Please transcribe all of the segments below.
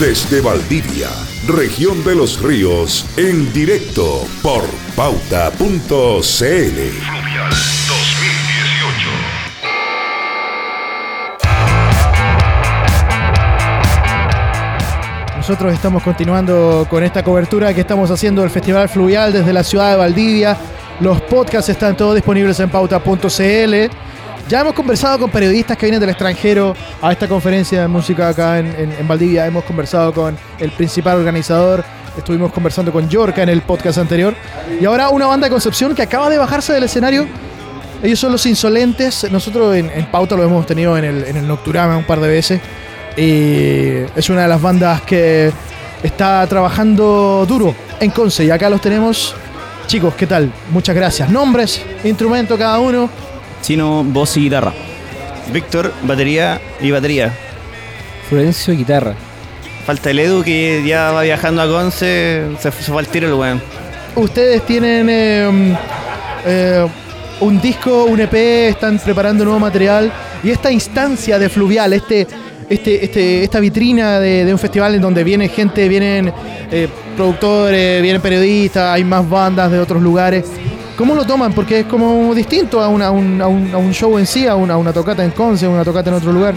Desde Valdivia, región de los ríos, en directo por pauta.cl. Fluvial 2018. Nosotros estamos continuando con esta cobertura que estamos haciendo del Festival Fluvial desde la ciudad de Valdivia. Los podcasts están todos disponibles en pauta.cl. Ya hemos conversado con periodistas que vienen del extranjero a esta conferencia de música acá en, en- en Valdivia. Hemos conversado con el principal organizador. Estuvimos conversando con Yorka en el podcast anterior. Y ahora una banda de Concepción que acaba de bajarse del escenario. Ellos son los insolentes. Nosotros en, en Pauta lo hemos tenido en el, en el Nocturama un par de veces. Y es una de las bandas que está trabajando duro en Conce. Y acá los tenemos. Chicos, ¿qué tal? Muchas gracias. Nombres, instrumento cada uno. Chino, voz y guitarra. Víctor, batería y batería. Florencio, guitarra. Falta el Edu que ya va viajando a Conce, se, se fue al tiro el weón. Ustedes tienen eh, um, eh, un disco, un EP, están preparando nuevo material. Y esta instancia de Fluvial, este, este, este, esta vitrina de, de un festival en donde viene gente, vienen eh, productores, vienen periodistas, hay más bandas de otros lugares. ¿Cómo lo toman? Porque es como distinto a, un, a un- a un show en sí, a una, una tocata en Conce, una tocata en otro lugar.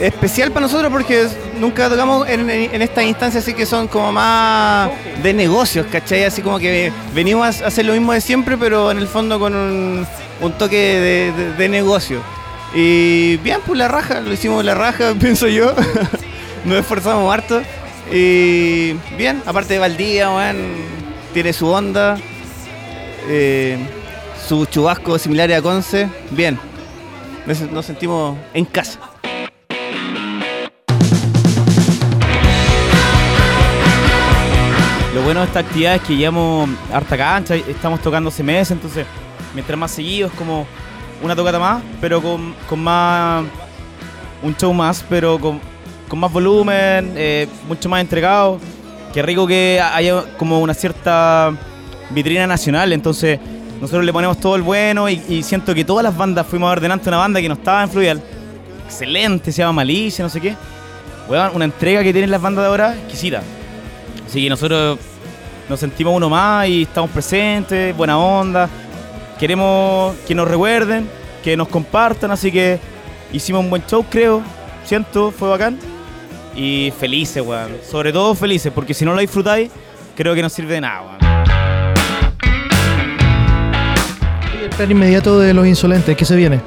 Especial para nosotros porque nunca tocamos en, estas instancias así que son como más de negocios, ¿cachai? Así como que venimos a hacer lo mismo de siempre, pero en el fondo con un, toque de, negocio. Y bien, pues la raja, lo hicimos la raja, pienso yo. Nos esforzamos harto. Y bien, aparte de Valdía, weón, tiene su onda. Eh, su chubasco similar a Conce. Bien, nos, sentimos en casa. Lo bueno de esta actividad es que llevamos harta cancha, estamos tocando meses, entonces mientras más seguido es como una tocata más, pero con, con más. un show más, pero con, con más volumen, eh, mucho más entregado. Qué rico que haya como una cierta vitrina nacional, entonces nosotros le ponemos todo el bueno y, siento que todas las bandas fuimos a ver delante una banda que no estaba en Fluvial. Excelente, se llama Malicia, no sé qué. Weón, una entrega que tienen las bandas de ahora, exquisita. Así que nosotros nos sentimos uno más y estamos presentes, buena onda. Queremos que nos recuerden, que nos compartan, así que hicimos un buen show, creo. Siento, fue bacán. Y felices, weón. Sobre todo felices, porque si no lo disfrutáis, creo que no sirve de nada, weón. Inmediato de Los Insolentes, ¿qué se viene?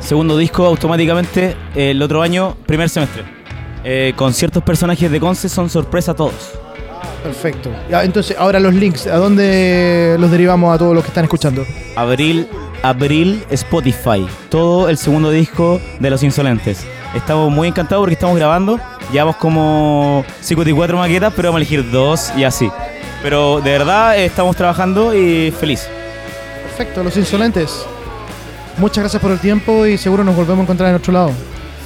Segundo disco automáticamente el otro año, primer semestre. Eh, con ciertos personajes de Conce son sorpresa todos. Perfecto. Entonces, ahora los links, ¿a dónde los derivamos a todos los que están escuchando? Abril, abril Spotify. Todo el segundo disco de Los Insolentes. Estamos muy encantados porque estamos grabando. Llevamos como 54 maquetas, pero vamos a elegir dos y así. Pero de verdad eh, estamos trabajando y feliz. Perfecto, Los Insolentes. Muchas gracias por el tiempo y seguro nos volvemos a encontrar en otro lado.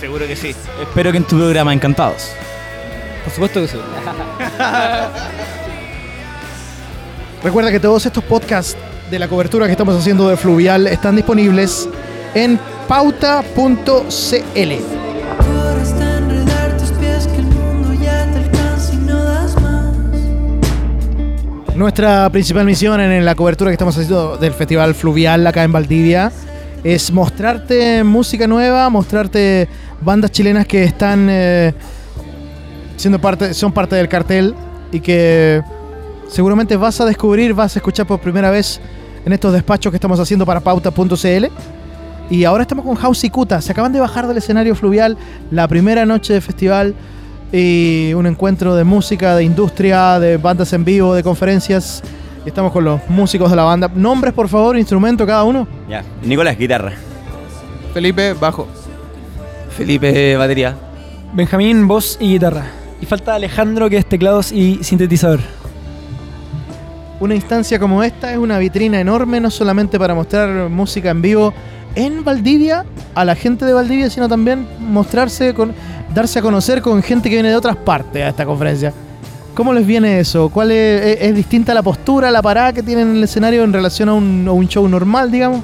Seguro que sí. Espero que en tu programa encantados. Por supuesto que sí. Recuerda que todos estos podcasts de la cobertura que estamos haciendo de Fluvial están disponibles en pauta.cl. Nuestra principal misión en la cobertura que estamos haciendo del Festival Fluvial acá en Valdivia es mostrarte música nueva, mostrarte bandas chilenas que están eh, siendo parte, son parte del cartel y que seguramente vas a descubrir, vas a escuchar por primera vez en estos despachos que estamos haciendo para pauta.cl. Y ahora estamos con House y Kuta. Se acaban de bajar del escenario fluvial la primera noche de festival y un encuentro de música, de industria, de bandas en vivo, de conferencias. Estamos con los músicos de la banda. Nombres, por favor, instrumento cada uno. Ya, Nicolás, guitarra. Felipe, bajo. Felipe, batería. Benjamín, voz y guitarra. Y falta Alejandro, que es teclados y sintetizador. Una instancia como esta es una vitrina enorme, no solamente para mostrar música en vivo en Valdivia, a la gente de Valdivia, sino también mostrarse con, darse a conocer con gente que viene de otras partes a esta conferencia. ¿Cómo les viene eso? ¿Cuál es, distinta la postura, la parada que tienen en el escenario en relación a un, a un show normal, digamos?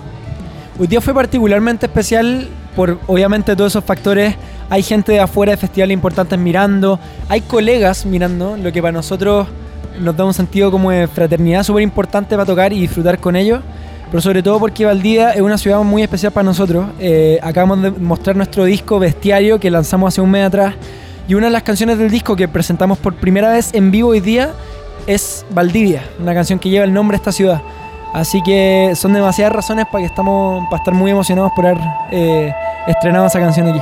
Hoy día fue particularmente especial por, obviamente, todos esos factores. Hay gente de afuera de festivales importantes mirando, hay colegas mirando, lo que para nosotros nos da un sentido como de fraternidad súper importante para tocar y disfrutar con ellos. Pero sobre todo porque Valdivia es una ciudad muy especial para nosotros. Eh, acabamos de mostrar nuestro disco Bestiario que lanzamos hace un mes atrás. Y una de las canciones del disco que presentamos por primera vez en vivo hoy día es Valdivia, una canción que lleva el nombre de esta ciudad. Así que son demasiadas razones para que estamos para estar muy emocionados por haber eh, estrenado esa canción aquí.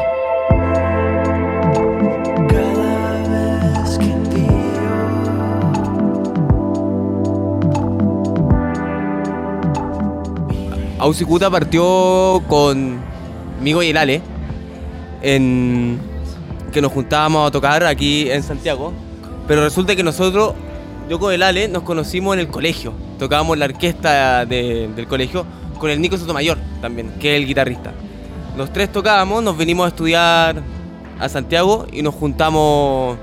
Ausicuta partió conmigo y el Ale, en, que nos juntábamos a tocar aquí en Santiago, pero resulta que nosotros, yo con el Ale, nos conocimos en el colegio, tocábamos la orquesta de- del colegio con el Nico Sotomayor también, que es el guitarrista. Los tres tocábamos, nos vinimos a estudiar a Santiago y nos juntamos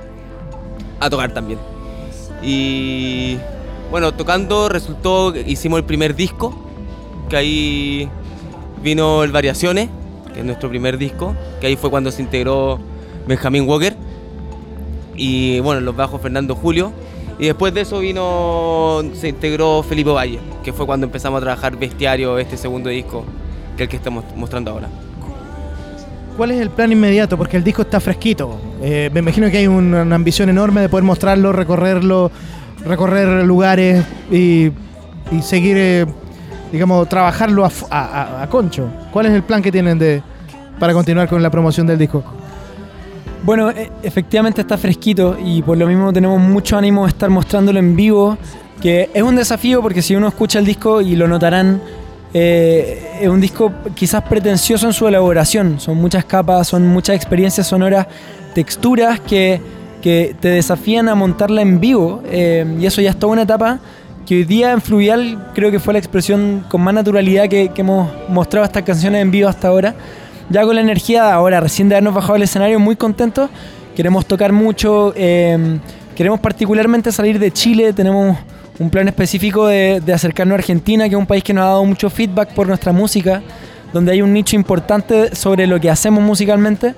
a tocar también. Y bueno, tocando resultó hicimos el primer disco, que ahí vino el Variaciones, que es nuestro primer disco, que ahí fue cuando se integró Benjamín Walker y bueno, en los bajos Fernando Julio. Y después de eso vino, se integró Felipe Valle, que fue cuando empezamos a trabajar Bestiario, este segundo disco, que es el que estamos mostrando ahora. ¿Cuál es el plan inmediato? Porque el disco está fresquito. Eh, me imagino que hay una, ambición enorme de poder mostrarlo, recorrerlo, recorrer lugares y, y seguir, eh, digamos, trabajarlo a, a- a concho. ¿Cuál es el plan que tienen de para continuar con la promoción del disco? Bueno, e- efectivamente está fresquito y por lo mismo tenemos mucho ánimo de estar mostrándolo en vivo, que es un desafío porque si uno escucha el disco y lo notarán, eh, es un disco quizás pretencioso en su elaboración, son muchas capas, son muchas experiencias sonoras, texturas que, que te desafían a montarla en vivo eh, y eso ya es toda una etapa que hoy día en Fluvial creo que fue la expresión con más naturalidad que, que hemos mostrado estas canciones en vivo hasta ahora ya con la energía de ahora, recién de habernos bajado al escenario, muy contentos. Queremos tocar mucho, eh, queremos particularmente salir de Chile, tenemos un plan específico de, de acercarnos a Argentina, que es un país que nos ha dado mucho feedback por nuestra música, donde hay un nicho importante sobre lo que hacemos musicalmente.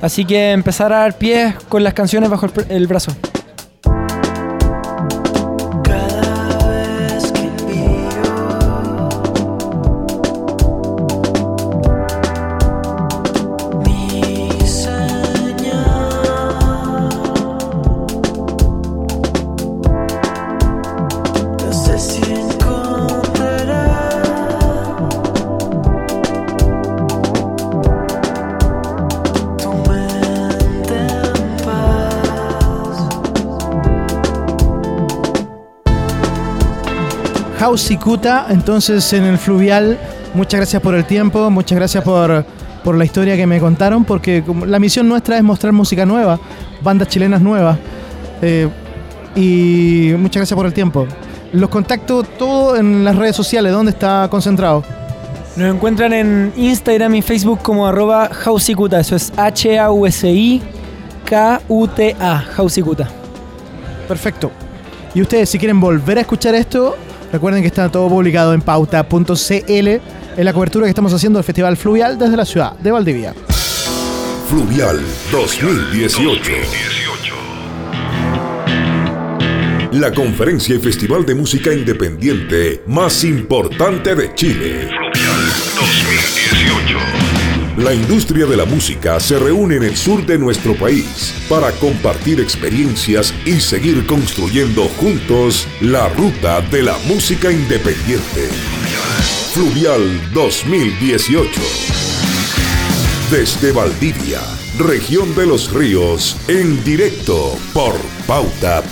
Así que empezar a dar pies con las canciones bajo el, el brazo. Kuta, entonces en el Fluvial. Muchas gracias por el tiempo, muchas gracias por, por la historia que me contaron, porque la misión nuestra es mostrar música nueva, bandas chilenas nuevas. Eh, y muchas gracias por el tiempo. Los contacto todo en las redes sociales, ¿dónde está concentrado? Nos encuentran en Instagram y Facebook como arroba Hausicuta, eso es H-A-U-S-I-K-U-T-A, Hausicuta. Perfecto. Y ustedes, si quieren volver a escuchar esto, recuerden que está todo publicado en pauta.cl en la cobertura que estamos haciendo del Festival Fluvial desde la ciudad de Valdivia. Fluvial 2018. La conferencia y festival de música independiente más importante de Chile. Fluvial 2018. La industria de la música se reúne en el sur de nuestro país para compartir experiencias y seguir construyendo juntos la ruta de la música independiente. Fluvial 2018. Desde Valdivia, región de los ríos, en directo por pauta.cl.